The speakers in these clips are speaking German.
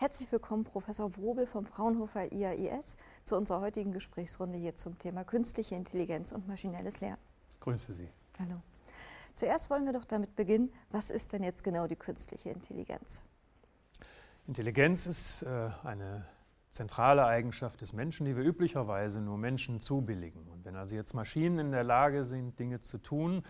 Herzlich willkommen, Professor Wrobel vom Fraunhofer IAIS, zu unserer heutigen Gesprächsrunde hier zum Thema künstliche Intelligenz und maschinelles Lernen. Grüße Sie. Hallo. Zuerst wollen wir doch damit beginnen, was ist denn jetzt genau die künstliche Intelligenz? Intelligenz ist äh, eine zentrale Eigenschaft des Menschen, die wir üblicherweise nur Menschen zubilligen. Und wenn also jetzt Maschinen in der Lage sind, Dinge zu tun,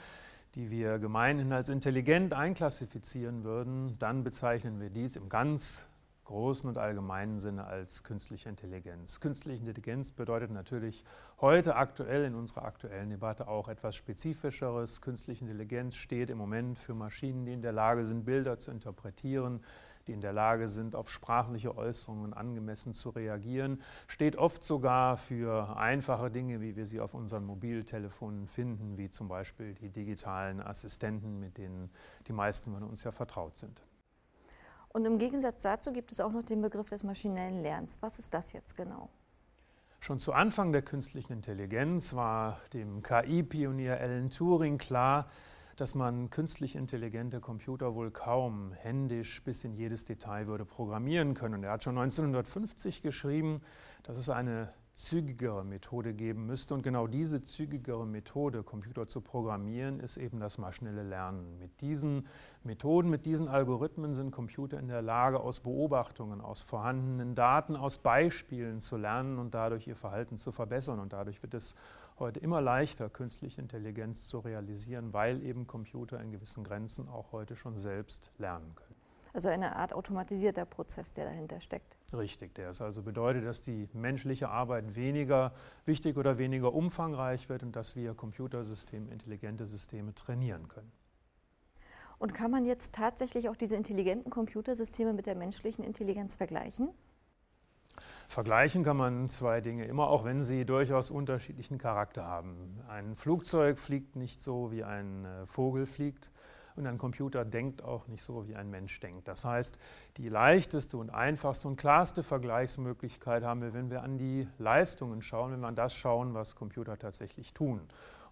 die wir gemeinhin als intelligent einklassifizieren würden, dann bezeichnen wir dies im ganz großen und allgemeinen Sinne als künstliche Intelligenz. Künstliche Intelligenz bedeutet natürlich heute aktuell in unserer aktuellen Debatte auch etwas Spezifischeres. Künstliche Intelligenz steht im Moment für Maschinen, die in der Lage sind, Bilder zu interpretieren, die in der Lage sind, auf sprachliche Äußerungen angemessen zu reagieren, steht oft sogar für einfache Dinge, wie wir sie auf unseren Mobiltelefonen finden, wie zum Beispiel die digitalen Assistenten, mit denen die meisten von uns ja vertraut sind. Und im Gegensatz dazu gibt es auch noch den Begriff des maschinellen Lernens. Was ist das jetzt genau? Schon zu Anfang der künstlichen Intelligenz war dem KI-Pionier Alan Turing klar, dass man künstlich intelligente Computer wohl kaum händisch bis in jedes Detail würde programmieren können. Und er hat schon 1950 geschrieben, dass es eine zügigere Methode geben müsste. Und genau diese zügigere Methode, Computer zu programmieren, ist eben das maschinelle Lernen. Mit diesen Methoden, mit diesen Algorithmen sind Computer in der Lage, aus Beobachtungen, aus vorhandenen Daten, aus Beispielen zu lernen und dadurch ihr Verhalten zu verbessern. Und dadurch wird es heute immer leichter, künstliche Intelligenz zu realisieren, weil eben Computer in gewissen Grenzen auch heute schon selbst lernen können. Also eine Art automatisierter Prozess, der dahinter steckt. Richtig, der ist also bedeutet, dass die menschliche Arbeit weniger wichtig oder weniger umfangreich wird und dass wir Computersysteme, intelligente Systeme trainieren können. Und kann man jetzt tatsächlich auch diese intelligenten Computersysteme mit der menschlichen Intelligenz vergleichen? Vergleichen kann man zwei Dinge immer, auch wenn sie durchaus unterschiedlichen Charakter haben. Ein Flugzeug fliegt nicht so, wie ein äh, Vogel fliegt und ein Computer denkt auch nicht so, wie ein Mensch denkt. Das heißt, die leichteste und einfachste und klarste Vergleichsmöglichkeit haben wir, wenn wir an die Leistungen schauen, wenn wir an das schauen, was Computer tatsächlich tun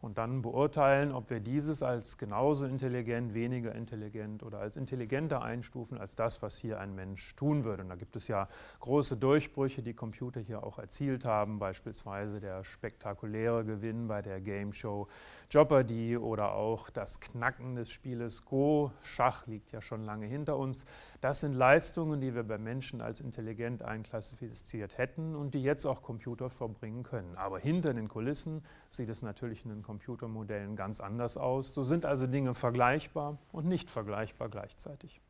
und dann beurteilen, ob wir dieses als genauso intelligent, weniger intelligent oder als intelligenter einstufen als das, was hier ein Mensch tun würde. Und da gibt es ja große Durchbrüche, die Computer hier auch erzielt haben, beispielsweise der spektakuläre Gewinn bei der Game Show Jeopardy oder auch das Knacken des Spieles Go. Schach liegt ja schon lange hinter uns. Das sind Leistungen, die wir bei Menschen als intelligent einklassifiziert hätten und die jetzt auch Computer verbringen können. Aber hinter den Kulissen sieht es natürlich in den Computermodellen ganz anders aus. So sind also Dinge vergleichbar und nicht vergleichbar gleichzeitig.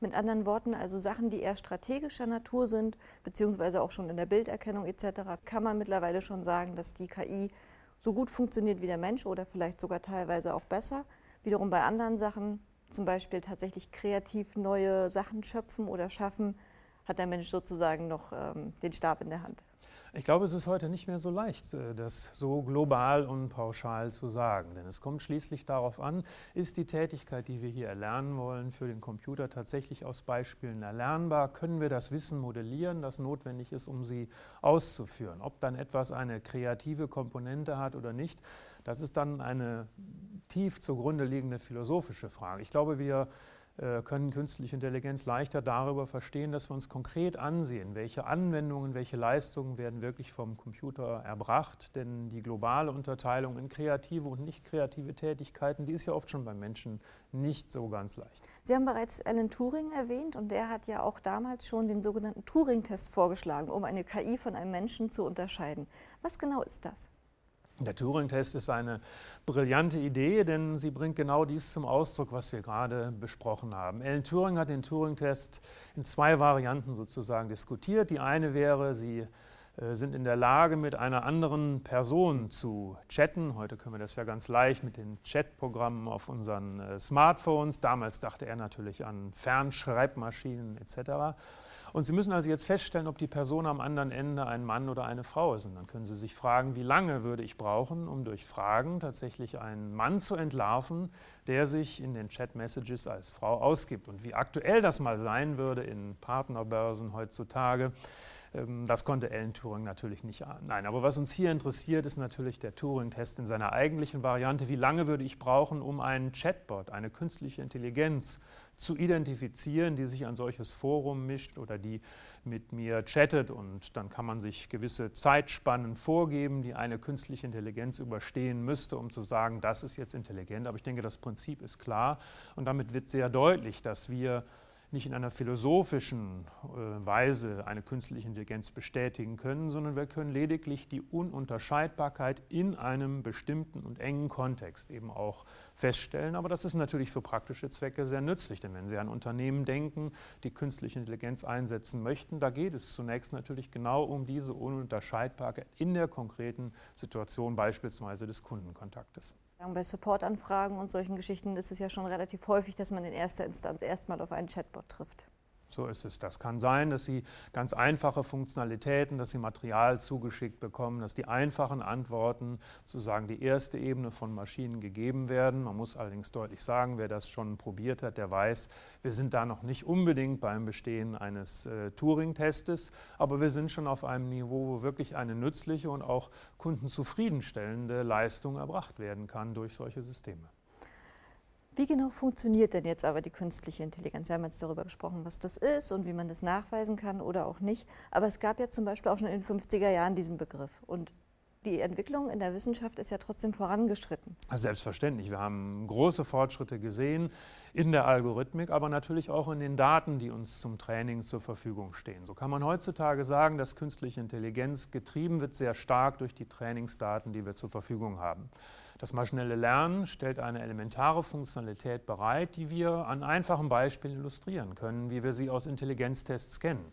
Mit anderen Worten, also Sachen, die eher strategischer Natur sind, beziehungsweise auch schon in der Bilderkennung etc., kann man mittlerweile schon sagen, dass die KI so gut funktioniert wie der Mensch oder vielleicht sogar teilweise auch besser. Wiederum bei anderen Sachen, zum Beispiel tatsächlich kreativ neue Sachen schöpfen oder schaffen, hat der Mensch sozusagen noch ähm, den Stab in der Hand. Ich glaube, es ist heute nicht mehr so leicht, äh, das so global und pauschal zu sagen. Denn es kommt schließlich darauf an, ist die Tätigkeit, die wir hier erlernen wollen, für den Computer tatsächlich aus Beispielen erlernbar? Können wir das Wissen modellieren, das notwendig ist, um sie auszuführen? Ob dann etwas eine kreative Komponente hat oder nicht, das ist dann eine tief zugrunde liegende philosophische Frage. Ich glaube, wir äh, können künstliche Intelligenz leichter darüber verstehen, dass wir uns konkret ansehen, welche Anwendungen, welche Leistungen werden wirklich vom Computer erbracht. Denn die globale Unterteilung in kreative und nicht kreative Tätigkeiten, die ist ja oft schon beim Menschen nicht so ganz leicht. Sie haben bereits Alan Turing erwähnt und der hat ja auch damals schon den sogenannten Turing-Test vorgeschlagen, um eine KI von einem Menschen zu unterscheiden. Was genau ist das? Der Turing-Test ist eine brillante Idee, denn sie bringt genau dies zum Ausdruck, was wir gerade besprochen haben. Alan Turing hat den Turing-Test in zwei Varianten sozusagen diskutiert. Die eine wäre, Sie äh, sind in der Lage, mit einer anderen Person zu chatten. Heute können wir das ja ganz leicht mit den Chatprogrammen auf unseren äh, Smartphones. Damals dachte er natürlich an Fernschreibmaschinen etc. Und Sie müssen also jetzt feststellen, ob die Person am anderen Ende ein Mann oder eine Frau ist. Und dann können Sie sich fragen, wie lange würde ich brauchen, um durch Fragen tatsächlich einen Mann zu entlarven, der sich in den Chat-Messages als Frau ausgibt. Und wie aktuell das mal sein würde in Partnerbörsen heutzutage, Ähm, das konnte Alan Turing natürlich nicht ahnen. Nein, aber was uns hier interessiert, ist natürlich der Turing-Test in seiner eigentlichen Variante. Wie lange würde ich brauchen, um einen Chatbot, eine künstliche Intelligenz zu identifizieren, die sich an solches Forum mischt oder die mit mir chattet und dann kann man sich gewisse Zeitspannen vorgeben, die eine künstliche Intelligenz überstehen müsste, um zu sagen, das ist jetzt intelligent. Aber ich denke, das Prinzip ist klar und damit wird sehr deutlich, dass wir nicht in einer philosophischen äh, Weise eine künstliche Intelligenz bestätigen können, sondern wir können lediglich die Ununterscheidbarkeit in einem bestimmten und engen Kontext eben auch feststellen. Aber das ist natürlich für praktische Zwecke sehr nützlich, denn wenn Sie an Unternehmen denken, die künstliche Intelligenz einsetzen möchten, da geht es zunächst natürlich genau um diese Ununterscheidbarkeit in der konkreten Situation beispielsweise des Kundenkontaktes. Bei Supportanfragen und solchen Geschichten ist es ja schon relativ häufig, dass man in erster Instanz erstmal auf einen Chatbot trifft. So ist es. Das kann sein, dass Sie ganz einfache Funktionalitäten, dass Sie Material zugeschickt bekommen, dass die einfachen Antworten, sozusagen die erste Ebene von Maschinen gegeben werden. Man muss allerdings deutlich sagen, wer das schon probiert hat, der weiß, wir sind da noch nicht unbedingt beim Bestehen eines äh, Turing-Testes, aber wir sind schon auf einem Niveau, wo wirklich eine nützliche und auch kundenzufriedenstellende Leistung erbracht werden kann durch solche Systeme. Wie genau funktioniert denn jetzt aber die künstliche Intelligenz? Wir haben jetzt darüber gesprochen, was das ist und wie man das nachweisen kann oder auch nicht. Aber es gab ja zum Beispiel auch schon in den 50er Jahren diesen Begriff. Und die Entwicklung in der Wissenschaft ist ja trotzdem vorangeschritten. Selbstverständlich. Wir haben große Fortschritte gesehen in der Algorithmik, aber natürlich auch in den Daten, die uns zum Training zur Verfügung stehen. So kann man heutzutage sagen, dass künstliche Intelligenz getrieben wird sehr stark durch die Trainingsdaten, die wir zur Verfügung haben. Das maschinelle Lernen stellt eine elementare Funktionalität bereit, die wir an einfachen Beispielen illustrieren können, wie wir sie aus Intelligenztests kennen.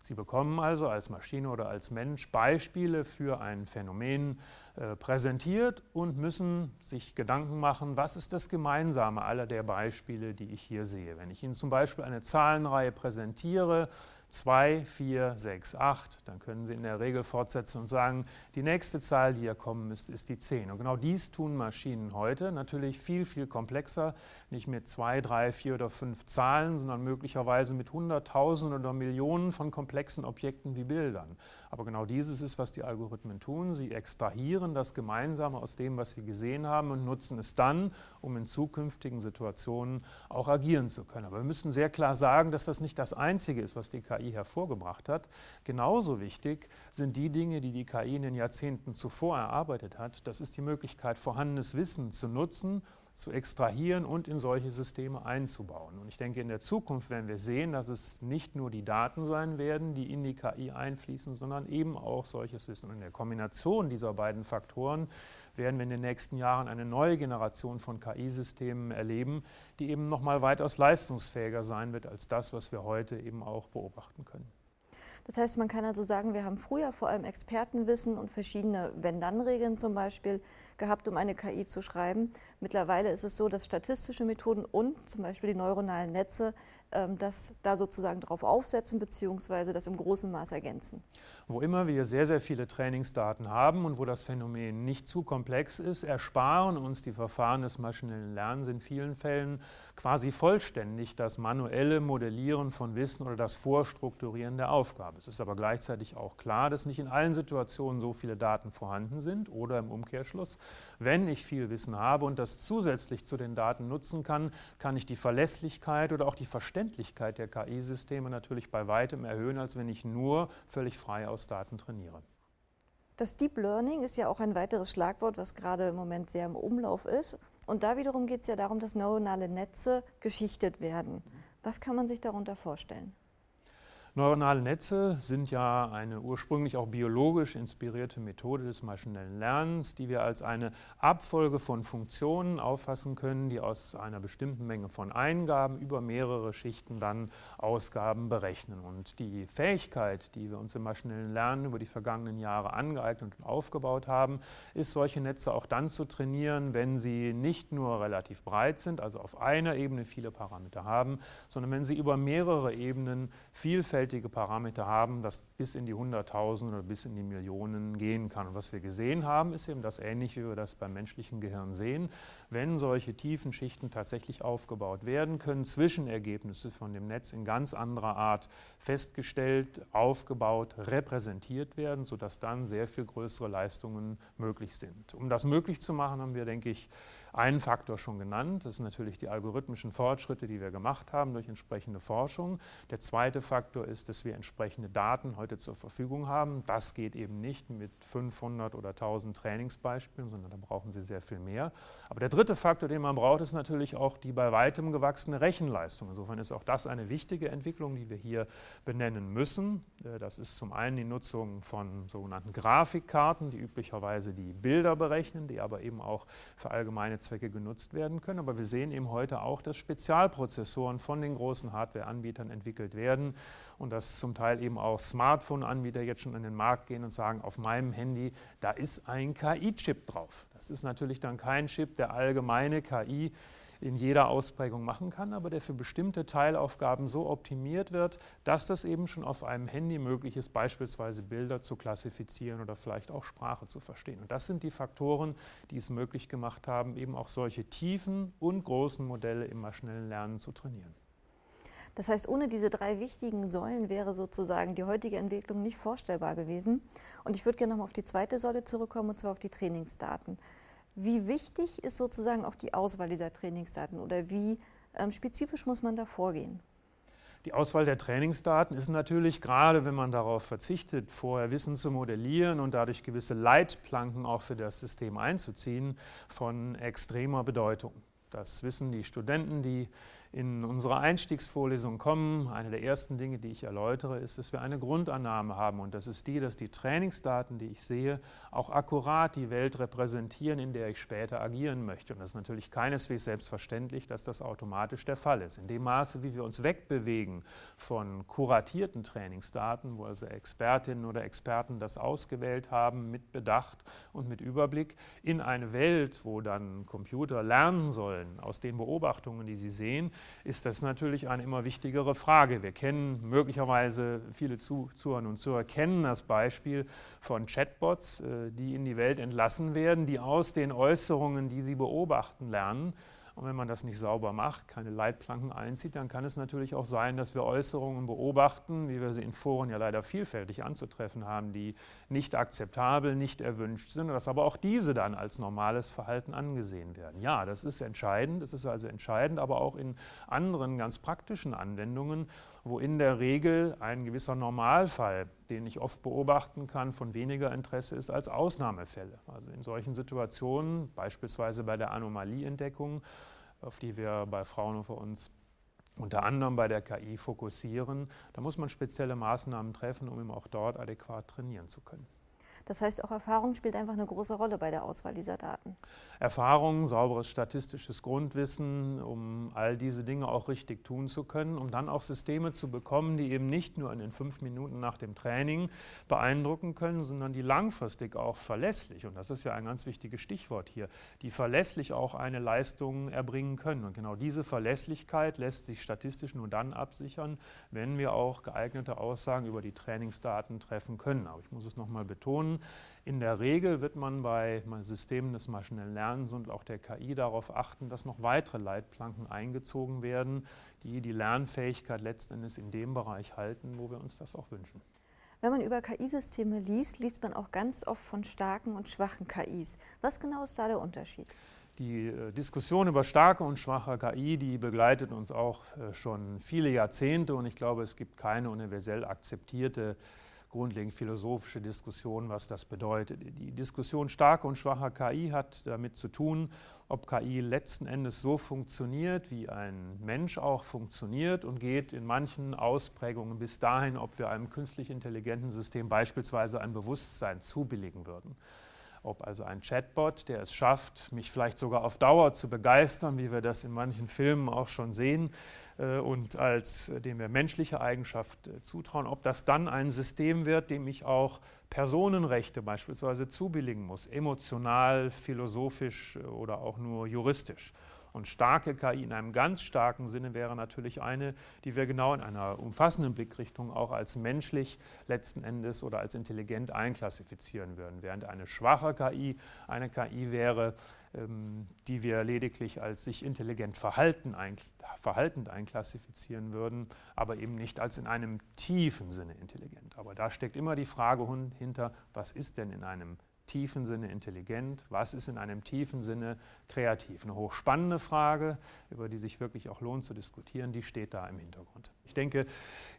Sie bekommen also als Maschine oder als Mensch Beispiele für ein Phänomen äh, präsentiert und müssen sich Gedanken machen, was ist das Gemeinsame aller der Beispiele, die ich hier sehe. Wenn ich Ihnen zum Beispiel eine Zahlenreihe präsentiere, 2, 4, 6, 8. Dann können Sie in der Regel fortsetzen und sagen, die nächste Zahl, die hier kommen müsste, ist die 10. Und genau dies tun Maschinen heute natürlich viel, viel komplexer, nicht mit 2, 3, 4 oder 5 Zahlen, sondern möglicherweise mit Hunderttausenden oder Millionen von komplexen Objekten wie Bildern. Aber genau dieses ist, was die Algorithmen tun. Sie extrahieren das Gemeinsame aus dem, was sie gesehen haben und nutzen es dann, um in zukünftigen Situationen auch agieren zu können. Aber wir müssen sehr klar sagen, dass das nicht das Einzige ist, was die KI hervorgebracht hat. Genauso wichtig sind die Dinge, die die KI in den Jahrzehnten zuvor erarbeitet hat. Das ist die Möglichkeit, vorhandenes Wissen zu nutzen zu extrahieren und in solche Systeme einzubauen. Und ich denke, in der Zukunft werden wir sehen, dass es nicht nur die Daten sein werden, die in die KI einfließen, sondern eben auch solches Wissen. Und in der Kombination dieser beiden Faktoren werden wir in den nächsten Jahren eine neue Generation von KI-Systemen erleben, die eben noch mal weitaus leistungsfähiger sein wird als das, was wir heute eben auch beobachten können. Das heißt, man kann also sagen, wir haben früher vor allem Expertenwissen und verschiedene Wenn-Dann-Regeln zum Beispiel gehabt, um eine KI zu schreiben. Mittlerweile ist es so, dass statistische Methoden und zum Beispiel die neuronalen Netze ähm, das da sozusagen darauf aufsetzen bzw. das im großen Maß ergänzen. Wo immer wir sehr, sehr viele Trainingsdaten haben und wo das Phänomen nicht zu komplex ist, ersparen uns die Verfahren des maschinellen Lernens in vielen Fällen quasi vollständig das manuelle Modellieren von Wissen oder das Vorstrukturieren der Aufgabe. Es ist aber gleichzeitig auch klar, dass nicht in allen Situationen so viele Daten vorhanden sind oder im Umkehrschluss, wenn ich viel Wissen habe und das zusätzlich zu den Daten nutzen kann, kann ich die Verlässlichkeit oder auch die Verständlichkeit der KI-Systeme natürlich bei weitem erhöhen, als wenn ich nur völlig frei aus Daten trainiere. Das Deep Learning ist ja auch ein weiteres Schlagwort, was gerade im Moment sehr im Umlauf ist. Und da wiederum geht es ja darum, dass neuronale Netze geschichtet werden. Was kann man sich darunter vorstellen? Neuronale Netze sind ja eine ursprünglich auch biologisch inspirierte Methode des maschinellen Lernens, die wir als eine Abfolge von Funktionen auffassen können, die aus einer bestimmten Menge von Eingaben über mehrere Schichten dann Ausgaben berechnen. Und die Fähigkeit, die wir uns im maschinellen Lernen über die vergangenen Jahre angeeignet und aufgebaut haben, ist, solche Netze auch dann zu trainieren, wenn sie nicht nur relativ breit sind, also auf einer Ebene viele Parameter haben, sondern wenn sie über mehrere Ebenen vielfältig vielfältige Parameter haben, das bis in die Hunderttausend oder bis in die Millionen gehen kann. Und was wir gesehen haben, ist eben das ähnlich, wie wir das beim menschlichen Gehirn sehen. Wenn solche tiefen Schichten tatsächlich aufgebaut werden, können Zwischenergebnisse von dem Netz in ganz anderer Art festgestellt, aufgebaut, repräsentiert werden, sodass dann sehr viel größere Leistungen möglich sind. Um das möglich zu machen, haben wir, denke ich, einen Faktor schon genannt. Das sind natürlich die algorithmischen Fortschritte, die wir gemacht haben durch entsprechende Forschung. Der zweite Faktor ist, dass wir entsprechende Daten heute zur Verfügung haben. Das geht eben nicht mit 500 oder 1000 Trainingsbeispielen, sondern da brauchen Sie sehr viel mehr. Aber der dritte Faktor, den man braucht, ist natürlich auch die bei weitem gewachsene Rechenleistung. Insofern ist auch das eine wichtige Entwicklung, die wir hier benennen müssen. Äh, das ist zum einen die Nutzung von sogenannten Grafikkarten, die üblicherweise die Bilder berechnen, die aber eben auch für allgemeine Zwecke genutzt werden können. Aber wir sehen eben heute auch, dass Spezialprozessoren von den großen Hardware-Anbietern entwickelt werden und dass zum Teil eben auch Smartphone-Anbieter jetzt schon in den Markt gehen und sagen, auf meinem Handy, da ist ein KI-Chip drauf. Das ist natürlich dann kein Chip, der allgemeine KI in jeder Ausprägung machen kann, aber der für bestimmte Teilaufgaben so optimiert wird, dass das eben schon auf einem Handy möglich ist, beispielsweise Bilder zu klassifizieren oder vielleicht auch Sprache zu verstehen. Und das sind die Faktoren, die es möglich gemacht haben, eben auch solche tiefen und großen Modelle im maschinellen Lernen zu trainieren. Das heißt, ohne diese drei wichtigen Säulen wäre sozusagen die heutige Entwicklung nicht vorstellbar gewesen. Und ich würde gerne nochmal auf die zweite Säule zurückkommen, und zwar auf die Trainingsdaten. Wie wichtig ist sozusagen auch die Auswahl dieser Trainingsdaten oder wie ähm, spezifisch muss man da vorgehen? Die Auswahl der Trainingsdaten ist natürlich, gerade wenn man darauf verzichtet, vorher Wissen zu modellieren und dadurch gewisse Leitplanken auch für das System einzuziehen, von extremer Bedeutung. Das wissen die Studenten, die in unsere Einstiegsvorlesung kommen, eine der ersten Dinge, die ich erläutere, ist, dass wir eine Grundannahme haben und das ist die, dass die Trainingsdaten, die ich sehe, auch akkurat die Welt repräsentieren, in der ich später agieren möchte. Und das ist natürlich keineswegs selbstverständlich, dass das automatisch der Fall ist. In dem Maße, wie wir uns wegbewegen von kuratierten Trainingsdaten, wo also Expertinnen oder Experten das ausgewählt haben mit Bedacht und mit Überblick, in eine Welt, wo dann Computer lernen sollen aus den Beobachtungen, die sie sehen, ist das natürlich eine immer wichtigere Frage. Wir kennen möglicherweise, viele Zuhörer und Zuhörer kennen das Beispiel von Chatbots, äh, die in die Welt entlassen werden, die aus den Äußerungen, die sie beobachten, lernen und wenn man das nicht sauber macht, keine Leitplanken einzieht, dann kann es natürlich auch sein, dass wir Äußerungen beobachten, wie wir sie in Foren ja leider vielfältig anzutreffen haben, die nicht akzeptabel, nicht erwünscht sind, dass aber auch diese dann als normales Verhalten angesehen werden. Ja, das ist entscheidend, das ist also entscheidend, aber auch in anderen ganz praktischen Anwendungen wo in der Regel ein gewisser Normalfall, den ich oft beobachten kann, von weniger Interesse ist als Ausnahmefälle. Also in solchen Situationen, beispielsweise bei der Anomalieentdeckung, auf die wir bei Fraunhofer uns unter anderem bei der KI fokussieren, da muss man spezielle Maßnahmen treffen, um eben auch dort adäquat trainieren zu können. Das heißt, auch Erfahrung spielt einfach eine große Rolle bei der Auswahl dieser Daten. Erfahrung, sauberes statistisches Grundwissen, um all diese Dinge auch richtig tun zu können, um dann auch Systeme zu bekommen, die eben nicht nur in den fünf Minuten nach dem Training beeindrucken können, sondern die langfristig auch verlässlich, und das ist ja ein ganz wichtiges Stichwort hier, die verlässlich auch eine Leistung erbringen können. Und genau diese Verlässlichkeit lässt sich statistisch nur dann absichern, wenn wir auch geeignete Aussagen über die Trainingsdaten treffen können. Aber ich muss es nochmal betonen, in der Regel wird man bei Systemen des maschinellen Lernens und auch der KI darauf achten, dass noch weitere Leitplanken eingezogen werden, die die Lernfähigkeit letztendlich in dem Bereich halten, wo wir uns das auch wünschen. Wenn man über KI-Systeme liest, liest man auch ganz oft von starken und schwachen KIs. Was genau ist da der Unterschied? Die äh, Diskussion über starke und schwache KI, die begleitet uns auch äh, schon viele Jahrzehnte und ich glaube, es gibt keine universell akzeptierte grundlegend philosophische Diskussion, was das bedeutet. Die Diskussion starker und schwacher KI hat damit zu tun, ob KI letzten Endes so funktioniert, wie ein Mensch auch funktioniert und geht in manchen Ausprägungen bis dahin, ob wir einem künstlich intelligenten System beispielsweise ein Bewusstsein zubilligen würden. Ob also ein Chatbot, der es schafft, mich vielleicht sogar auf Dauer zu begeistern, wie wir das in manchen Filmen auch schon sehen, und als äh, dem wir menschliche Eigenschaft äh, zutrauen, ob das dann ein System wird, dem ich auch Personenrechte beispielsweise zubilligen muss, emotional, philosophisch oder auch nur juristisch. Und starke KI in einem ganz starken Sinne wäre natürlich eine, die wir genau in einer umfassenden Blickrichtung auch als menschlich letzten Endes oder als intelligent einklassifizieren würden. Während eine schwache KI eine KI wäre, die wir lediglich als sich intelligent verhalten, ein, verhaltend einklassifizieren würden, aber eben nicht als in einem tiefen Sinne intelligent. Aber da steckt immer die Frage hinter, was ist denn in einem tiefen Sinne intelligent, was ist in einem tiefen Sinne kreativ. Eine hochspannende Frage, über die sich wirklich auch lohnt zu diskutieren, die steht da im Hintergrund. Ich denke,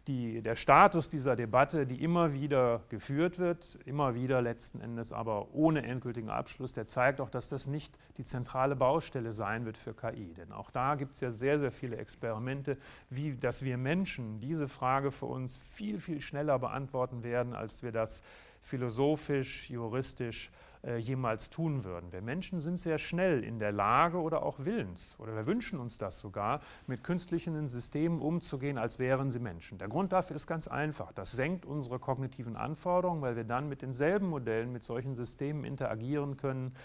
die, der Status dieser Debatte, die immer wieder geführt wird, immer wieder letzten Endes aber ohne endgültigen Abschluss, der zeigt auch, dass das nicht die zentrale Baustelle sein wird für KI. Denn auch da gibt es ja sehr, sehr viele Experimente, wie dass wir Menschen diese Frage für uns viel, viel schneller beantworten werden, als wir das philosophisch, juristisch äh, jemals tun würden. Wir Menschen sind sehr schnell in der Lage oder auch willens, oder wir wünschen uns das sogar, mit künstlichen Systemen umzugehen, als wären sie Menschen. Der Grund dafür ist ganz einfach. Das senkt unsere kognitiven Anforderungen, weil wir dann mit denselben Modellen, mit solchen Systemen interagieren können,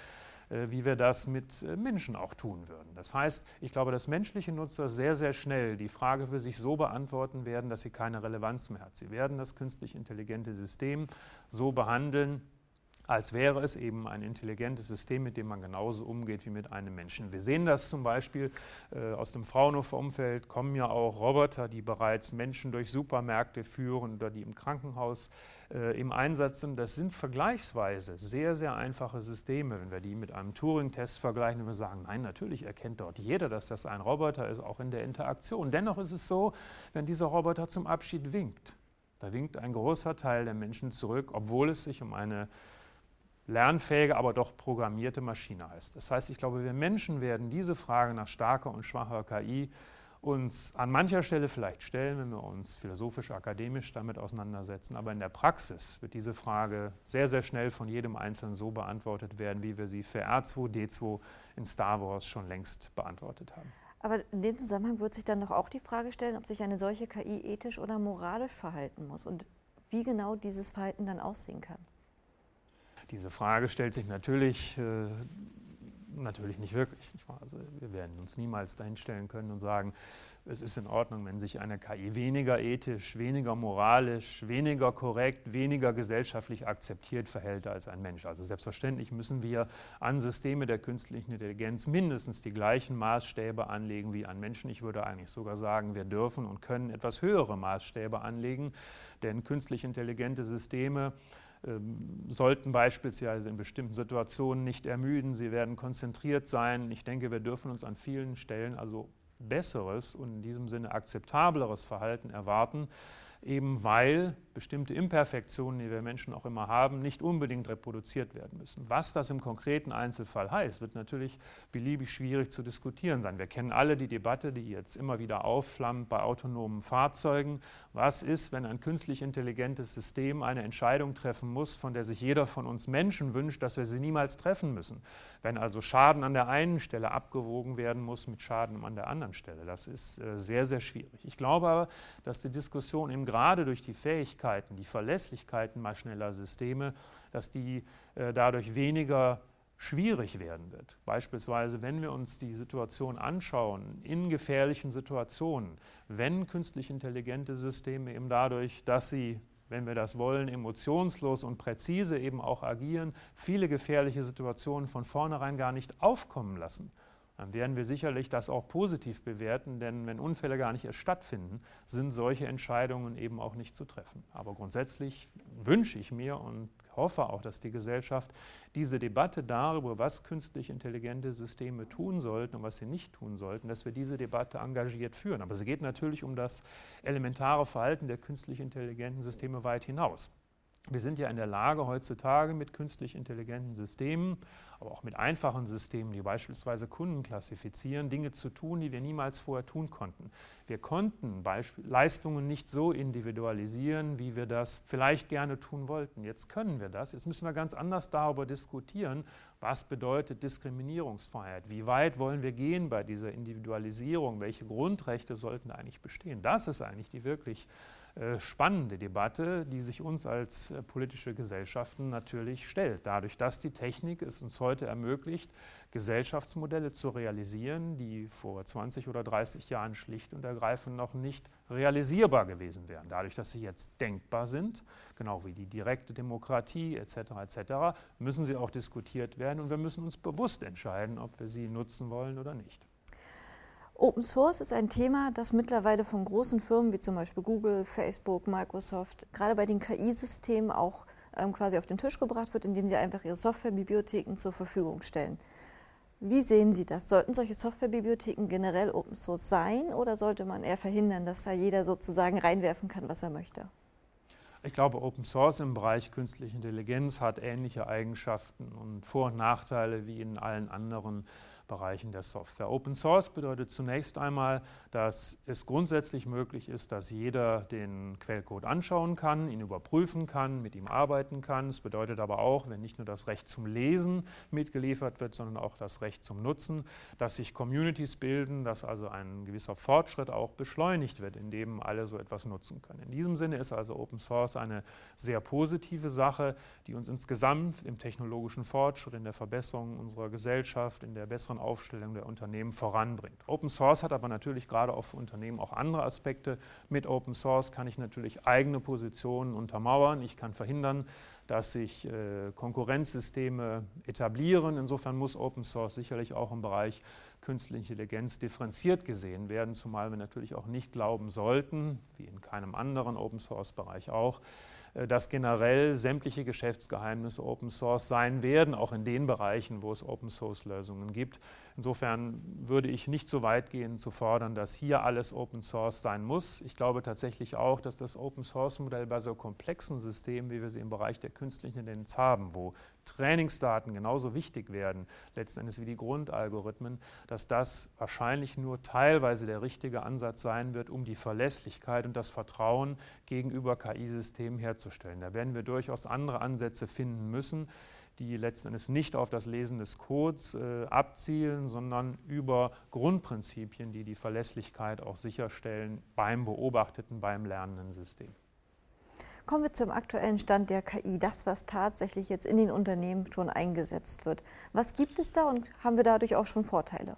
wie wir das mit äh, Menschen auch tun würden. Das heißt, ich glaube, dass menschliche Nutzer sehr, sehr schnell die Frage für sich so beantworten werden, dass sie keine Relevanz mehr hat. Sie werden das künstlich intelligente System so behandeln, als wäre es eben ein intelligentes System, mit dem man genauso umgeht wie mit einem Menschen. Wir sehen das zum Beispiel äh, aus dem Fraunhofer-Umfeld, kommen ja auch Roboter, die bereits Menschen durch Supermärkte führen oder die im Krankenhaus äh, im Einsatz sind. Das sind vergleichsweise sehr, sehr einfache Systeme. Wenn wir die mit einem Turing-Test vergleichen, wenn wir sagen, nein, natürlich erkennt dort jeder, dass das ein Roboter ist, auch in der Interaktion. Dennoch ist es so, wenn dieser Roboter zum Abschied winkt, da winkt ein großer Teil der Menschen zurück, obwohl es sich um eine lernfähige, aber doch programmierte Maschine heißt. Das heißt, ich glaube, wir Menschen werden diese Frage nach starker und schwacher KI uns an mancher Stelle vielleicht stellen, wenn wir uns philosophisch, akademisch damit auseinandersetzen. Aber in der Praxis wird diese Frage sehr, sehr schnell von jedem Einzelnen so beantwortet werden, wie wir sie für R2D2 in Star Wars schon längst beantwortet haben. Aber in dem Zusammenhang wird sich dann doch auch die Frage stellen, ob sich eine solche KI ethisch oder moralisch verhalten muss und wie genau dieses Verhalten dann aussehen kann. Diese Frage stellt sich natürlich, äh, natürlich nicht wirklich. Also wir werden uns niemals dahin stellen können und sagen, es ist in Ordnung, wenn sich eine KI weniger ethisch, weniger moralisch, weniger korrekt, weniger gesellschaftlich akzeptiert verhält als ein Mensch. Also selbstverständlich müssen wir an Systeme der künstlichen Intelligenz mindestens die gleichen Maßstäbe anlegen wie an Menschen. Ich würde eigentlich sogar sagen, wir dürfen und können etwas höhere Maßstäbe anlegen, denn künstlich intelligente Systeme sollten beispielsweise in bestimmten Situationen nicht ermüden, sie werden konzentriert sein. Ich denke, wir dürfen uns an vielen Stellen also besseres und in diesem Sinne akzeptableres Verhalten erwarten, eben weil bestimmte Imperfektionen, die wir Menschen auch immer haben, nicht unbedingt reproduziert werden müssen. Was das im konkreten Einzelfall heißt, wird natürlich beliebig schwierig zu diskutieren sein. Wir kennen alle die Debatte, die jetzt immer wieder aufflammt bei autonomen Fahrzeugen. Was ist, wenn ein künstlich intelligentes System eine Entscheidung treffen muss, von der sich jeder von uns Menschen wünscht, dass wir sie niemals treffen müssen? Wenn also Schaden an der einen Stelle abgewogen werden muss mit Schaden an der anderen Stelle. Das ist äh, sehr, sehr schwierig. Ich glaube aber, dass die Diskussion eben gerade durch die Fähigkeit, Fähigkeiten, die Verlässlichkeiten maschineller Systeme, dass die äh, dadurch weniger schwierig werden wird. Beispielsweise, wenn wir uns die Situation anschauen, in gefährlichen Situationen, wenn künstlich intelligente Systeme eben dadurch, dass sie, wenn wir das wollen, emotionslos und präzise eben auch agieren, viele gefährliche Situationen von vornherein gar nicht aufkommen lassen dann werden wir sicherlich das auch positiv bewerten, denn wenn Unfälle gar nicht erst stattfinden, sind solche Entscheidungen eben auch nicht zu treffen. Aber grundsätzlich wünsche ich mir und hoffe auch, dass die Gesellschaft diese Debatte darüber, was künstlich intelligente Systeme tun sollten und was sie nicht tun sollten, dass wir diese Debatte engagiert führen. Aber es geht natürlich um das elementare Verhalten der künstlich intelligenten Systeme weit hinaus. Wir sind ja in der Lage, heutzutage mit künstlich intelligenten Systemen, aber auch mit einfachen Systemen, die beispielsweise Kunden klassifizieren, Dinge zu tun, die wir niemals vorher tun konnten. Wir konnten Beisp Leistungen nicht so individualisieren, wie wir das vielleicht gerne tun wollten. Jetzt können wir das. Jetzt müssen wir ganz anders darüber diskutieren, was bedeutet Diskriminierungsfreiheit? Wie weit wollen wir gehen bei dieser Individualisierung? Welche Grundrechte sollten eigentlich bestehen? Das ist eigentlich die wirklich spannende Debatte, die sich uns als äh, politische Gesellschaften natürlich stellt. Dadurch, dass die Technik es uns heute ermöglicht, Gesellschaftsmodelle zu realisieren, die vor 20 oder 30 Jahren schlicht und ergreifend noch nicht realisierbar gewesen wären. Dadurch, dass sie jetzt denkbar sind, genau wie die direkte Demokratie etc. etc., müssen sie auch diskutiert werden und wir müssen uns bewusst entscheiden, ob wir sie nutzen wollen oder nicht. Open Source ist ein Thema, das mittlerweile von großen Firmen wie zum Beispiel Google, Facebook, Microsoft, gerade bei den KI-Systemen auch ähm, quasi auf den Tisch gebracht wird, indem sie einfach ihre Softwarebibliotheken zur Verfügung stellen. Wie sehen Sie das? Sollten solche Softwarebibliotheken generell Open Source sein oder sollte man eher verhindern, dass da jeder sozusagen reinwerfen kann, was er möchte? Ich glaube, Open Source im Bereich künstliche Intelligenz hat ähnliche Eigenschaften und Vor- und Nachteile wie in allen anderen Bereichen der Software. Open Source bedeutet zunächst einmal, dass es grundsätzlich möglich ist, dass jeder den Quellcode anschauen kann, ihn überprüfen kann, mit ihm arbeiten kann. Es bedeutet aber auch, wenn nicht nur das Recht zum Lesen mitgeliefert wird, sondern auch das Recht zum Nutzen, dass sich Communities bilden, dass also ein gewisser Fortschritt auch beschleunigt wird, indem alle so etwas nutzen können. In diesem Sinne ist also Open Source eine sehr positive Sache, die uns insgesamt im technologischen Fortschritt, in der Verbesserung unserer Gesellschaft, in der besseren Aufstellung der Unternehmen voranbringt. Open Source hat aber natürlich gerade auch für Unternehmen auch andere Aspekte. Mit Open Source kann ich natürlich eigene Positionen untermauern. Ich kann verhindern, dass sich äh, Konkurrenzsysteme etablieren. Insofern muss Open Source sicherlich auch im Bereich künstliche Intelligenz differenziert gesehen werden, zumal wir natürlich auch nicht glauben sollten, wie in keinem anderen Open Source Bereich auch, dass generell sämtliche Geschäftsgeheimnisse Open Source sein werden, auch in den Bereichen, wo es Open Source Lösungen gibt. Insofern würde ich nicht so weit gehen zu fordern, dass hier alles Open Source sein muss. Ich glaube tatsächlich auch, dass das Open Source Modell bei so komplexen Systemen, wie wir sie im Bereich der künstlichen Intelligenz haben, wo Trainingsdaten genauso wichtig werden, letzten Endes wie die Grundalgorithmen, dass das wahrscheinlich nur teilweise der richtige Ansatz sein wird, um die Verlässlichkeit und das Vertrauen gegenüber KI-Systemen herzustellen. Da werden wir durchaus andere Ansätze finden müssen die letzten Endes nicht auf das Lesen des Codes äh, abzielen, sondern über Grundprinzipien, die die Verlässlichkeit auch sicherstellen beim beobachteten, beim lernenden System. Kommen wir zum aktuellen Stand der KI, das, was tatsächlich jetzt in den Unternehmen schon eingesetzt wird. Was gibt es da und haben wir dadurch auch schon Vorteile?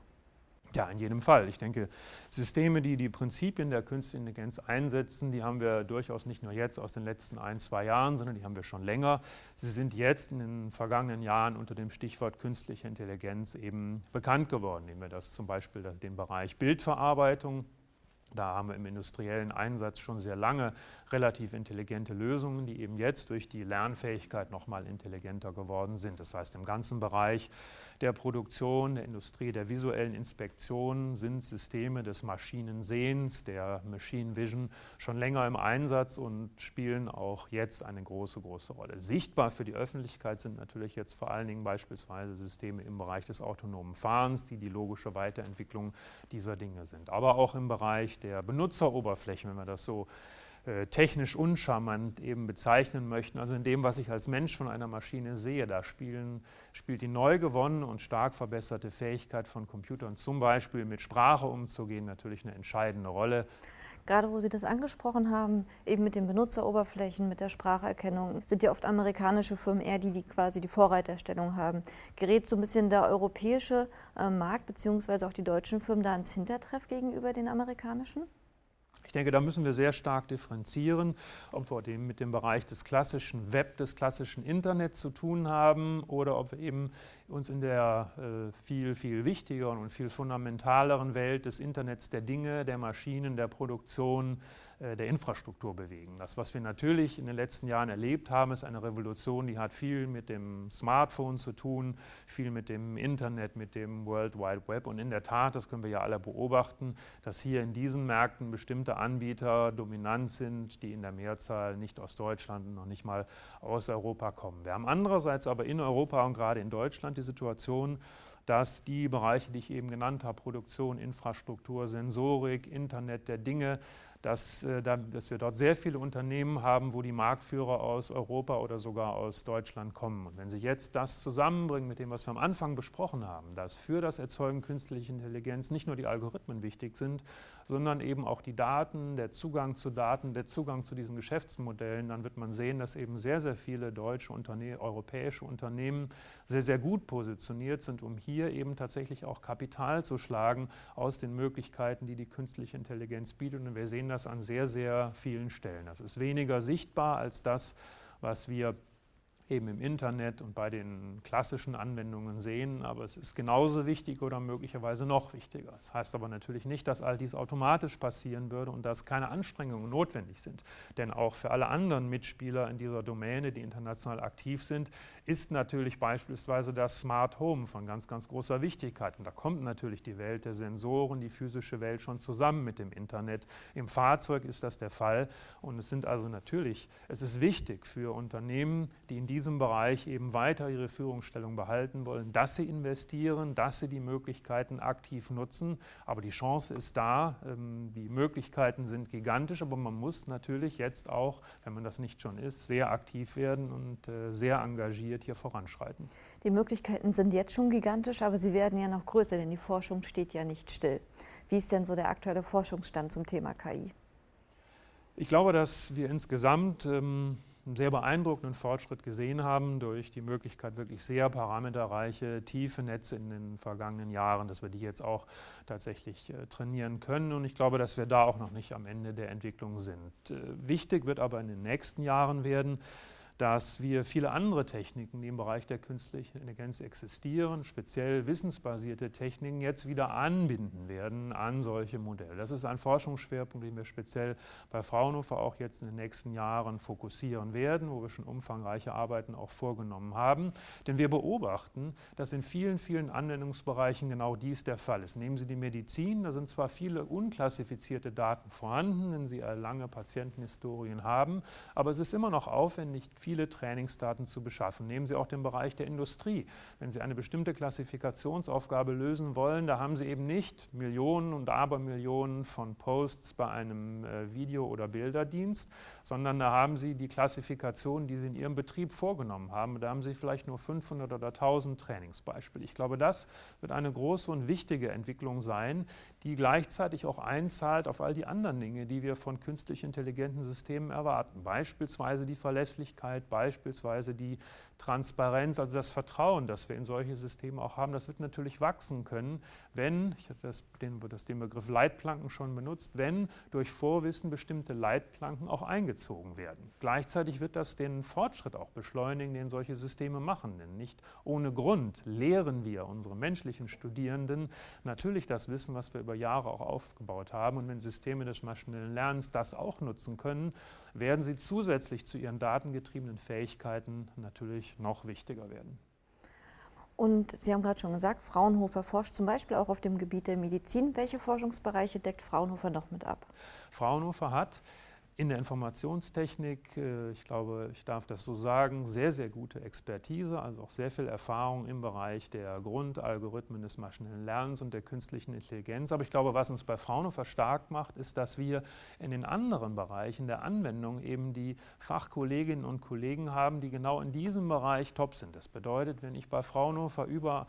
Ja, in jedem Fall. Ich denke, Systeme, die die Prinzipien der künstlichen Intelligenz einsetzen, die haben wir durchaus nicht nur jetzt aus den letzten ein, zwei Jahren, sondern die haben wir schon länger. Sie sind jetzt in den vergangenen Jahren unter dem Stichwort künstliche Intelligenz eben bekannt geworden. Nehmen wir das zum Beispiel den Bereich Bildverarbeitung. Da haben wir im industriellen Einsatz schon sehr lange relativ intelligente Lösungen, die eben jetzt durch die Lernfähigkeit noch mal intelligenter geworden sind. Das heißt, im ganzen Bereich der Produktion, der Industrie, der visuellen Inspektion sind Systeme des Maschinensehens, der Machine Vision schon länger im Einsatz und spielen auch jetzt eine große, große Rolle. Sichtbar für die Öffentlichkeit sind natürlich jetzt vor allen Dingen beispielsweise Systeme im Bereich des autonomen Fahrens, die die logische Weiterentwicklung dieser Dinge sind. Aber auch im Bereich der Benutzeroberflächen, wenn wir das so äh, technisch uncharmant eben bezeichnen möchten. Also in dem, was ich als Mensch von einer Maschine sehe, da spielen, spielt die neu gewonnene und stark verbesserte Fähigkeit von Computern, zum Beispiel mit Sprache umzugehen, natürlich eine entscheidende Rolle. Gerade wo Sie das angesprochen haben, eben mit den Benutzeroberflächen, mit der Spracherkennung, sind ja oft amerikanische Firmen eher die, die quasi die Vorreiterstellung haben. Gerät so ein bisschen der europäische äh, Markt beziehungsweise auch die deutschen Firmen da ins Hintertreff gegenüber den amerikanischen? Ich denke, da müssen wir sehr stark differenzieren, ob wir dem mit dem Bereich des klassischen Web, des klassischen Internets zu tun haben oder ob wir eben uns in der äh, viel, viel wichtigeren und viel fundamentaleren Welt des Internets der Dinge, der Maschinen, der Produktion, äh, der Infrastruktur bewegen. Das, was wir natürlich in den letzten Jahren erlebt haben, ist eine Revolution, die hat viel mit dem Smartphone zu tun, viel mit dem Internet, mit dem World Wide Web. Und in der Tat, das können wir ja alle beobachten, dass hier in diesen Märkten bestimmte Anbieter dominant sind, die in der Mehrzahl nicht aus Deutschland und noch nicht mal aus Europa kommen. Wir haben andererseits aber in Europa und gerade in Deutschland die Situation, dass die Bereiche, die ich eben genannt habe, Produktion, Infrastruktur, Sensorik, Internet der Dinge, dass, äh, dass wir dort sehr viele Unternehmen haben, wo die Marktführer aus Europa oder sogar aus Deutschland kommen. Und wenn Sie jetzt das zusammenbringen mit dem, was wir am Anfang besprochen haben, dass für das Erzeugen künstlicher Intelligenz nicht nur die Algorithmen wichtig sind, sondern eben auch die Daten, der Zugang zu Daten, der Zugang zu diesen Geschäftsmodellen, dann wird man sehen, dass eben sehr, sehr viele deutsche Unterne europäische Unternehmen sehr, sehr gut positioniert sind, um hier eben tatsächlich auch Kapital zu schlagen aus den Möglichkeiten, die die künstliche Intelligenz bietet. Und wir sehen das an sehr, sehr vielen Stellen. Das ist weniger sichtbar als das, was wir eben im Internet und bei den klassischen Anwendungen sehen, aber es ist genauso wichtig oder möglicherweise noch wichtiger. Das heißt aber natürlich nicht, dass all dies automatisch passieren würde und dass keine Anstrengungen notwendig sind. Denn auch für alle anderen Mitspieler in dieser Domäne, die international aktiv sind, ist natürlich beispielsweise das Smart Home von ganz, ganz großer Wichtigkeit. Und da kommt natürlich die Welt der Sensoren, die physische Welt schon zusammen mit dem Internet. Im Fahrzeug ist das der Fall und es sind also natürlich, es ist wichtig für Unternehmen, die in diesem Bereich eben weiter ihre Führungsstellung behalten wollen, dass sie investieren, dass sie die Möglichkeiten aktiv nutzen. Aber die Chance ist da, ähm, die Möglichkeiten sind gigantisch, aber man muss natürlich jetzt auch, wenn man das nicht schon ist, sehr aktiv werden und äh, sehr engagiert hier voranschreiten. Die Möglichkeiten sind jetzt schon gigantisch, aber sie werden ja noch größer, denn die Forschung steht ja nicht still. Wie ist denn so der aktuelle Forschungsstand zum Thema KI? Ich glaube, dass wir insgesamt ähm, einen sehr beeindruckenden Fortschritt gesehen haben durch die Möglichkeit, wirklich sehr parameterreiche, tiefe Netze in den vergangenen Jahren, dass wir die jetzt auch tatsächlich äh, trainieren können. Und ich glaube, dass wir da auch noch nicht am Ende der Entwicklung sind. Äh, wichtig wird aber in den nächsten Jahren werden, dass wir viele andere Techniken, die im Bereich der künstlichen Intelligenz existieren, speziell wissensbasierte Techniken, jetzt wieder anbinden werden an solche Modelle. Das ist ein Forschungsschwerpunkt, den wir speziell bei Fraunhofer auch jetzt in den nächsten Jahren fokussieren werden, wo wir schon umfangreiche Arbeiten auch vorgenommen haben. Denn wir beobachten, dass in vielen, vielen Anwendungsbereichen genau dies der Fall ist. Nehmen Sie die Medizin, da sind zwar viele unklassifizierte Daten vorhanden, wenn Sie lange Patientenhistorien haben, aber es ist immer noch aufwendig, viele Trainingsdaten zu beschaffen. Nehmen Sie auch den Bereich der Industrie. Wenn Sie eine bestimmte Klassifikationsaufgabe lösen wollen, da haben Sie eben nicht Millionen und Abermillionen von Posts bei einem äh, Video- oder Bilderdienst, sondern da haben Sie die Klassifikation, die Sie in Ihrem Betrieb vorgenommen haben. Da haben Sie vielleicht nur 500 oder 1000 Trainingsbeispiele. Ich glaube, das wird eine große und wichtige Entwicklung sein, die gleichzeitig auch einzahlt auf all die anderen Dinge, die wir von künstlich intelligenten Systemen erwarten. Beispielsweise die Verlässlichkeit beispielsweise die Transparenz, also das Vertrauen, das wir in solche Systeme auch haben, das wird natürlich wachsen können, wenn, ich hatte das, den, das, den Begriff Leitplanken schon benutzt, wenn durch Vorwissen bestimmte Leitplanken auch eingezogen werden. Gleichzeitig wird das den Fortschritt auch beschleunigen, den solche Systeme machen. Denn nicht ohne Grund lehren wir unsere menschlichen Studierenden natürlich das Wissen, was wir über Jahre auch aufgebaut haben. Und wenn Systeme des maschinellen Lernens das auch nutzen können, werden sie zusätzlich zu ihren datengetriebenen Fähigkeiten natürlich noch wichtiger werden. Und Sie haben gerade schon gesagt, Fraunhofer forscht zum Beispiel auch auf dem Gebiet der Medizin. Welche Forschungsbereiche deckt Fraunhofer noch mit ab? Fraunhofer hat in der Informationstechnik, äh, ich glaube, ich darf das so sagen, sehr, sehr gute Expertise, also auch sehr viel Erfahrung im Bereich der Grundalgorithmen des maschinellen Lernens und der künstlichen Intelligenz. Aber ich glaube, was uns bei Fraunhofer stark macht, ist, dass wir in den anderen Bereichen der Anwendung eben die Fachkolleginnen und Kollegen haben, die genau in diesem Bereich top sind. Das bedeutet, wenn ich bei Fraunhofer über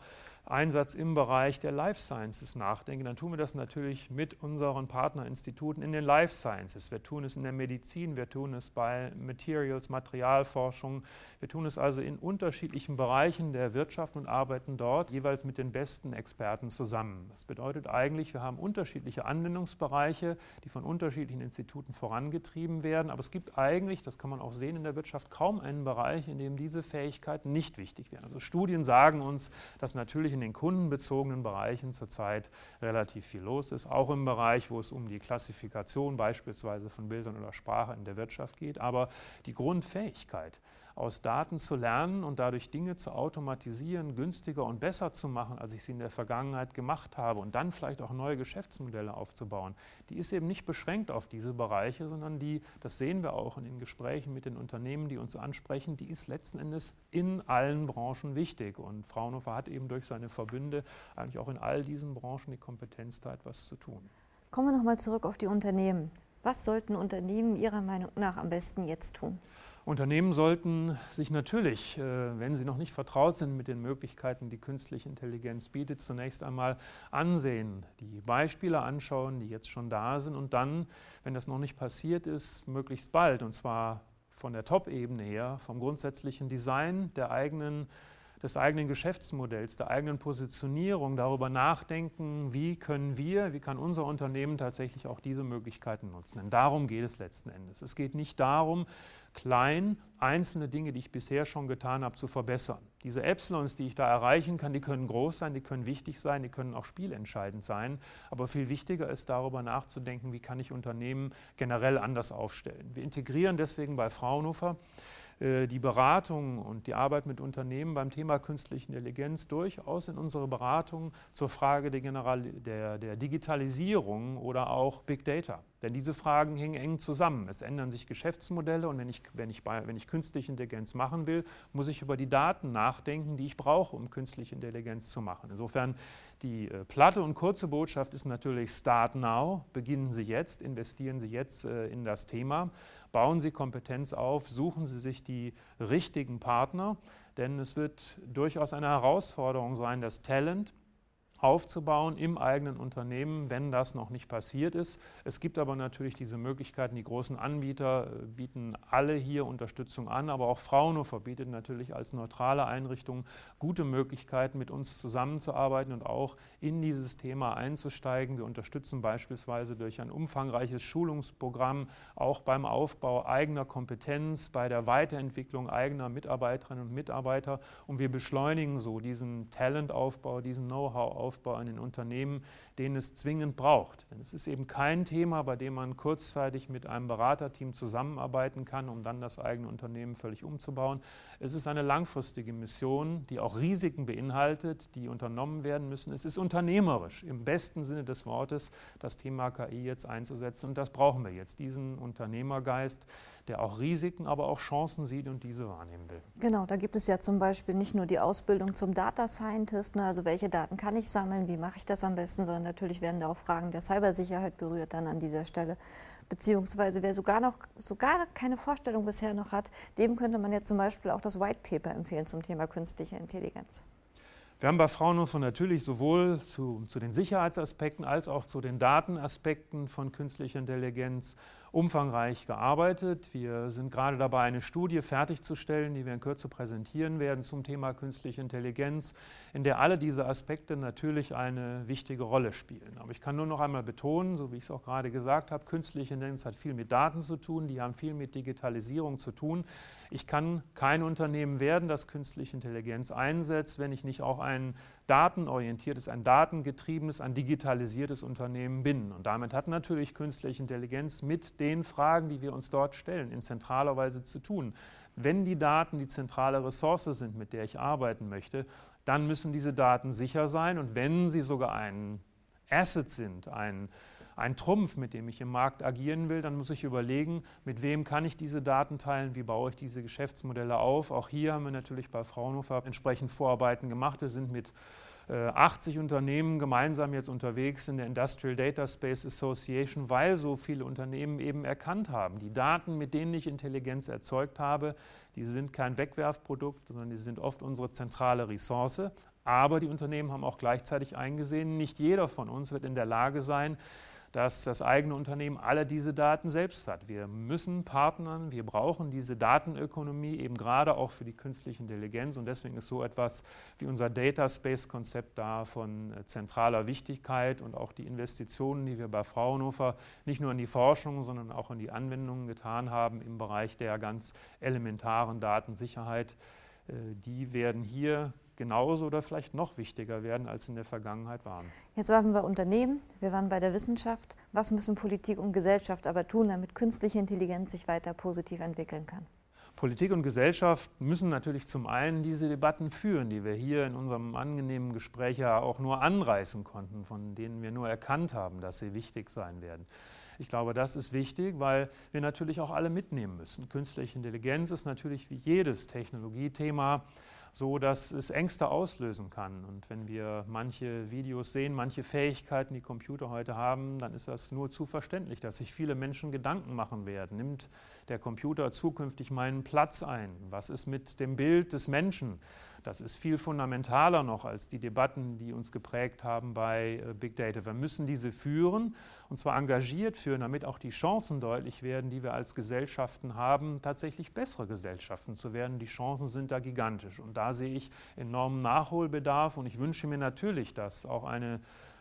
Einsatz im Bereich der Life Sciences nachdenken, dann tun wir das natürlich mit unseren Partnerinstituten in den Life Sciences. Wir tun es in der Medizin, wir tun es bei Materials, Materialforschung, wir tun es also in unterschiedlichen Bereichen der Wirtschaft und arbeiten dort jeweils mit den besten Experten zusammen. Das bedeutet eigentlich, wir haben unterschiedliche Anwendungsbereiche, die von unterschiedlichen Instituten vorangetrieben werden, aber es gibt eigentlich, das kann man auch sehen in der Wirtschaft, kaum einen Bereich, in dem diese Fähigkeiten nicht wichtig wären. Also Studien sagen uns, dass natürlich in den kundenbezogenen Bereichen zurzeit relativ viel los ist, auch im Bereich, wo es um die Klassifikation beispielsweise von Bildern oder Sprache in der Wirtschaft geht. Aber die Grundfähigkeit, aus Daten zu lernen und dadurch Dinge zu automatisieren, günstiger und besser zu machen, als ich sie in der Vergangenheit gemacht habe und dann vielleicht auch neue Geschäftsmodelle aufzubauen, die ist eben nicht beschränkt auf diese Bereiche, sondern die, das sehen wir auch in den Gesprächen mit den Unternehmen, die uns ansprechen, die ist letzten Endes in allen Branchen wichtig. Und Fraunhofer hat eben durch seine Verbünde eigentlich auch in all diesen Branchen die Kompetenz, da etwas zu tun. Kommen wir nochmal zurück auf die Unternehmen. Was sollten Unternehmen Ihrer Meinung nach am besten jetzt tun? Unternehmen sollten sich natürlich, äh, wenn sie noch nicht vertraut sind mit den Möglichkeiten, die künstliche Intelligenz bietet, zunächst einmal ansehen, die Beispiele anschauen, die jetzt schon da sind und dann, wenn das noch nicht passiert ist, möglichst bald, und zwar von der Top-Ebene her, vom grundsätzlichen Design der eigenen des eigenen Geschäftsmodells, der eigenen Positionierung, darüber nachdenken, wie können wir, wie kann unser Unternehmen tatsächlich auch diese Möglichkeiten nutzen. Denn darum geht es letzten Endes. Es geht nicht darum, klein einzelne Dinge, die ich bisher schon getan habe, zu verbessern. Diese Epsilons, die ich da erreichen kann, die können groß sein, die können wichtig sein, die können auch spielentscheidend sein. Aber viel wichtiger ist darüber nachzudenken, wie kann ich Unternehmen generell anders aufstellen. Wir integrieren deswegen bei Fraunhofer die Beratung und die Arbeit mit Unternehmen beim Thema künstliche Intelligenz durchaus in unsere Beratung zur Frage der, General der, der Digitalisierung oder auch Big Data. Denn diese Fragen hängen eng zusammen. Es ändern sich Geschäftsmodelle und wenn ich, wenn, ich bei, wenn ich künstliche Intelligenz machen will, muss ich über die Daten nachdenken, die ich brauche, um künstliche Intelligenz zu machen. Insofern die äh, platte und kurze Botschaft ist natürlich Start now, beginnen Sie jetzt, investieren Sie jetzt äh, in das Thema, bauen Sie Kompetenz auf, suchen Sie sich die richtigen Partner, denn es wird durchaus eine Herausforderung sein, das Talent aufzubauen im eigenen Unternehmen, wenn das noch nicht passiert ist. Es gibt aber natürlich diese Möglichkeiten, die großen Anbieter äh, bieten alle hier Unterstützung an, aber auch Fraunhofer bietet natürlich als neutrale Einrichtung gute Möglichkeiten, mit uns zusammenzuarbeiten und auch in dieses Thema einzusteigen. Wir unterstützen beispielsweise durch ein umfangreiches Schulungsprogramm auch beim Aufbau eigener Kompetenz, bei der Weiterentwicklung eigener Mitarbeiterinnen und Mitarbeiter und wir beschleunigen so diesen Talentaufbau, diesen Know-how-Aufbau Aufbau an den Unternehmen, den es zwingend braucht. Denn es ist eben kein Thema, bei dem man kurzzeitig mit einem Beraterteam zusammenarbeiten kann, um dann das eigene Unternehmen völlig umzubauen. Es ist eine langfristige Mission, die auch Risiken beinhaltet, die unternommen werden müssen. Es ist unternehmerisch im besten Sinne des Wortes, das Thema KI jetzt einzusetzen. Und das brauchen wir jetzt, diesen Unternehmergeist, der auch Risiken, aber auch Chancen sieht und diese wahrnehmen will. Genau, da gibt es ja zum Beispiel nicht nur die Ausbildung zum Data Scientist, ne, also welche Daten kann ich sammeln, wie mache ich das am besten, sondern natürlich werden da auch Fragen der Cybersicherheit berührt dann an dieser Stelle. Beziehungsweise wer sogar noch sogar keine Vorstellung bisher noch hat, dem könnte man jetzt zum Beispiel auch das White Paper empfehlen zum Thema künstliche Intelligenz. Wir haben bei Fraunhofer natürlich sowohl zu, zu, den Sicherheitsaspekten als auch zu den Datenaspekten von künstlicher Intelligenz umfangreich gearbeitet. Wir sind gerade dabei, eine Studie fertigzustellen, die wir in Kürze präsentieren werden zum Thema künstliche Intelligenz, in der alle diese Aspekte natürlich eine wichtige Rolle spielen. Aber ich kann nur noch einmal betonen, so wie ich es auch gerade gesagt habe, künstliche Intelligenz hat viel mit Daten zu tun, die haben viel mit Digitalisierung zu tun. Ich kann kein Unternehmen werden, das künstliche Intelligenz einsetzt, wenn ich nicht auch ein datenorientiertes, ein datengetriebenes, ein digitalisiertes Unternehmen bin. Und damit hat natürlich künstliche Intelligenz mit den Fragen, die wir uns dort stellen, in zentraler Weise zu tun. Wenn die Daten die zentrale Ressource sind, mit der ich arbeiten möchte, dann müssen diese Daten sicher sein. Und wenn sie sogar ein Asset sind, ein ein Trumpf, mit dem ich im Markt agieren will, dann muss ich überlegen, mit wem kann ich diese Daten teilen, wie baue ich diese Geschäftsmodelle auf. Auch hier haben wir natürlich bei Fraunhofer entsprechend Vorarbeiten gemacht. Wir sind mit 80 äh, Unternehmen gemeinsam jetzt unterwegs in der Industrial Data Space Association, weil so viele Unternehmen eben erkannt haben, die Daten, mit denen ich Intelligenz erzeugt habe, die sind kein Wegwerfprodukt, sondern die sind oft unsere zentrale Ressource. Aber die Unternehmen haben auch gleichzeitig eingesehen, nicht jeder von uns wird in der Lage sein, dass das eigene Unternehmen alle diese Daten selbst hat. Wir müssen partnern, wir brauchen diese Datenökonomie eben gerade auch für die künstliche Intelligenz und deswegen ist so etwas wie unser Data Space Konzept da von äh, zentraler Wichtigkeit und auch die Investitionen, die wir bei Fraunhofer nicht nur in die Forschung, sondern auch in die Anwendungen getan haben im Bereich der ganz elementaren Datensicherheit, äh, die werden hier genauso oder vielleicht noch wichtiger werden, als in der Vergangenheit waren. Jetzt waren wir Unternehmen, wir waren bei der Wissenschaft. Was müssen Politik und Gesellschaft aber tun, damit künstliche Intelligenz sich weiter positiv entwickeln kann? Politik und Gesellschaft müssen natürlich zum einen diese Debatten führen, die wir hier in unserem angenehmen Gespräch ja auch nur anreißen konnten, von denen wir nur erkannt haben, dass sie wichtig sein werden. Ich glaube, das ist wichtig, weil wir natürlich auch alle mitnehmen müssen. Künstliche Intelligenz ist natürlich wie jedes Technologiethema so dass es Ängste auslösen kann. Und wenn wir manche Videos sehen, manche Fähigkeiten, die Computer heute haben, dann ist das nur zu verständlich, dass sich viele Menschen Gedanken machen werden. Nimmt der Computer zukünftig meinen Platz ein? Was ist mit dem Bild des Menschen? Das ist viel fundamentaler noch als die Debatten, die uns geprägt haben bei äh, Big Data. Wir müssen diese führen und zwar engagiert führen, damit auch die Chancen deutlich werden, die wir als Gesellschaften haben, tatsächlich bessere Gesellschaften zu werden. Die Chancen sind da gigantisch und da sehe ich enormen Nachholbedarf und ich wünsche mir natürlich, dass auch eine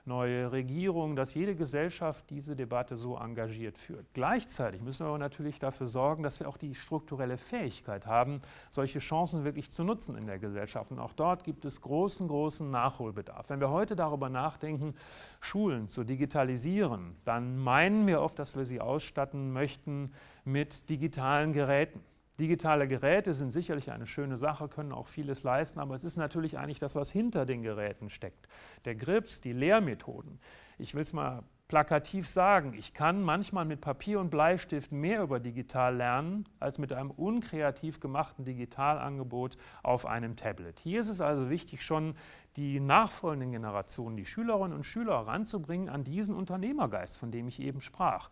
neue Regierung, dass jede Gesellschaft diese Debatte so engagiert führt. Gleichzeitig müssen wir aber natürlich dafür sorgen, dass wir auch die strukturelle Fähigkeit haben, solche Chancen wirklich zu nutzen in der Gesellschaft. Und auch dort gibt es großen, großen Nachholbedarf. Wenn wir heute darüber nachdenken, Schulen zu digitalisieren, dann meinen wir oft, dass wir sie ausstatten möchten mit digitalen Geräten. Digitale Geräte sind sicherlich eine schöne Sache, können auch vieles leisten, aber es ist natürlich eigentlich das, was hinter den Geräten steckt. Der Grips, die Lehrmethoden. Ich will es mal plakativ sagen, ich kann manchmal mit Papier und Bleistift mehr über digital lernen als mit einem unkreativ gemachten Digitalangebot auf einem Tablet. Hier ist es also wichtig, schon die nachfolgenden Generationen, die Schülerinnen und Schüler ranzubringen an diesen Unternehmergeist, von dem ich eben sprach.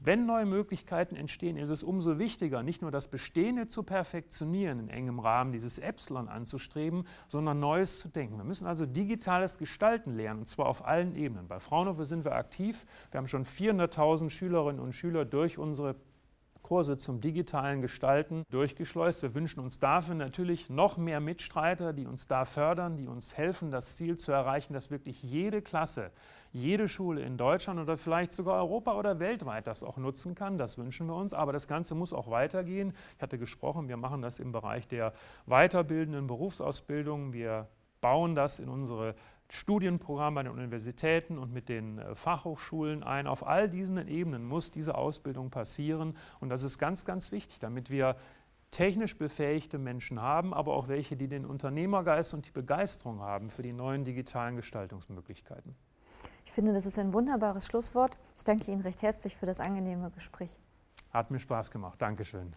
Wenn neue Möglichkeiten entstehen, ist es umso wichtiger, nicht nur das Bestehende zu perfektionieren, in engem Rahmen dieses Epsilon anzustreben, sondern Neues zu denken. Wir müssen also digitales Gestalten lernen, und zwar auf allen Ebenen. Bei Fraunhofer sind wir aktiv. Wir haben schon 400.000 Schülerinnen und Schüler durch unsere Kurse zum digitalen Gestalten durchgeschleust. Wir wünschen uns dafür natürlich noch mehr Mitstreiter, die uns da fördern, die uns helfen, das Ziel zu erreichen, dass wirklich jede Klasse, jede Schule in Deutschland oder vielleicht sogar Europa oder weltweit das auch nutzen kann. Das wünschen wir uns. Aber das Ganze muss auch weitergehen. Ich hatte gesprochen, wir machen das im Bereich der weiterbildenden Berufsausbildung. Wir bauen das in unsere Studienprogramm bei den Universitäten und mit den äh, Fachhochschulen ein. Auf all diesen Ebenen muss diese Ausbildung passieren und das ist ganz, ganz wichtig, damit wir technisch befähigte Menschen haben, aber auch welche, die den Unternehmergeist und die Begeisterung haben für die neuen digitalen Gestaltungsmöglichkeiten. Ich finde, das ist ein wunderbares Schlusswort. Ich danke Ihnen recht herzlich für das angenehme Gespräch. Hat mir Spaß gemacht. Dankeschön.